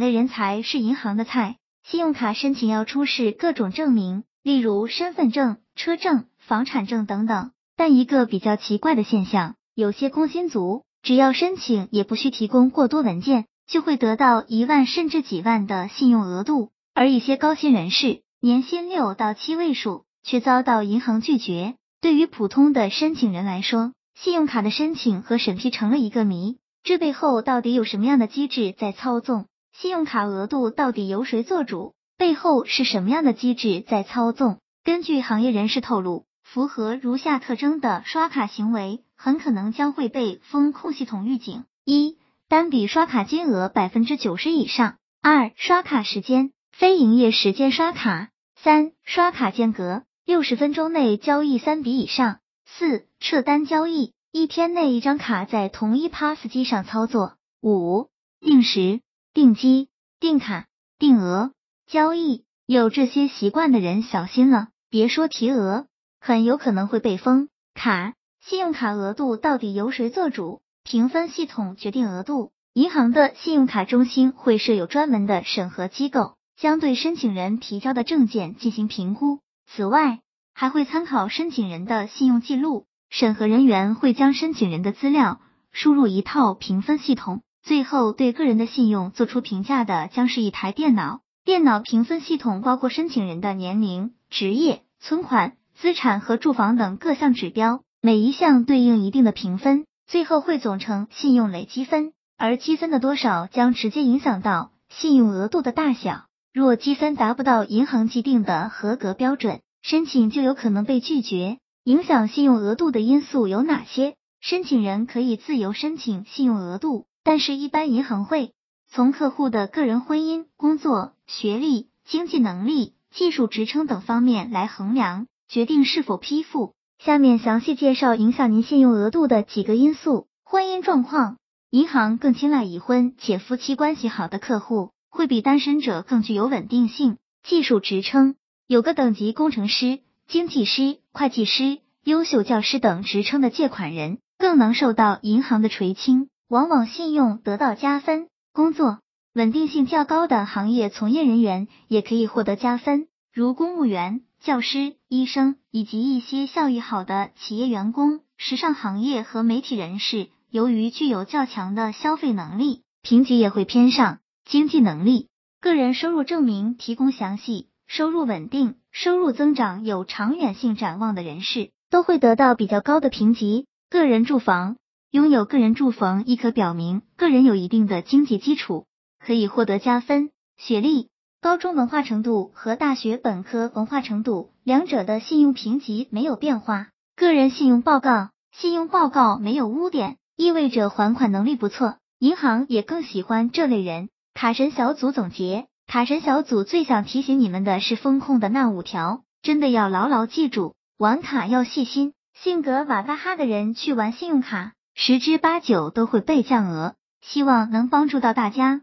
类人才是银行的菜。信用卡申请要出示各种证明，例如身份证、车证、房产证等等。但一个比较奇怪的现象，有些工薪族只要申请也不需提供过多文件，就会得到一万甚至几万的信用额度，而一些高薪人士年薪六到七位数却遭到银行拒绝。对于普通的申请人来说，信用卡的申请和审批成了一个谜，这背后到底有什么样的机制在操纵？信用卡额度到底由谁做主？背后是什么样的机制在操纵？根据行业人士透露，符合如下特征的刷卡行为，很可能将会被风控系统预警：一、单笔刷卡金额百分之九十以上；二、刷卡时间非营业时间刷卡；三、刷卡间隔六十分钟内交易三笔以上；四、撤单交易一天内一张卡在同一 POS 机上操作；五、定时。定机、定卡、定额交易，有这些习惯的人小心了，别说提额，很有可能会被封卡。信用卡额度到底由谁做主？评分系统决定额度。银行的信用卡中心会设有专门的审核机构，将对申请人提交的证件进行评估。此外，还会参考申请人的信用记录，审核人员会将申请人的资料输入一套评分系统。最后对个人的信用做出评价的将是一台电脑。电脑评分系统包括申请人的年龄、职业、存款、资产和住房等各项指标，每一项对应一定的评分，最后汇总成信用累积分。而积分的多少将直接影响到信用额度的大小。若积分达不到银行既定的合格标准，申请就有可能被拒绝。影响信用额度的因素有哪些？申请人可以自由申请信用额度。但是，一般银行会从客户的个人婚姻、工作、学历、经济能力、技术职称等方面来衡量，决定是否批复。下面详细介绍影响您信用额度的几个因素。婚姻状况，银行更青睐已婚且夫妻关系好的客户，会比单身者更具有稳定性。技术职称，有个等级工程师、经济师、会计师、优秀教师等职称的借款人，更能受到银行的垂青。往往信用得到加分，工作稳定性较高的行业从业人员也可以获得加分，如公务员、教师、医生以及一些效益好的企业员工。时尚行业和媒体人士由于具有较强的消费能力，评级也会偏上。经济能力，个人收入证明提供详细、收入稳定、收入增长有长远性展望的人士都会得到比较高的评级。个人住房。拥有个人住房亦可表明个人有一定的经济基础，可以获得加分。学历，高中文化程度和大学本科文化程度两者的信用评级没有变化。个人信用报告，信用报告没有污点，意味着还款能力不错，银行也更喜欢这类人。卡神小组总结，卡神小组最想提醒你们的是风控的那五条，真的要牢牢记住。玩卡要细心，性格瓦嘎哈的人去玩信用卡。十之八九都会被降额，希望能帮助到大家。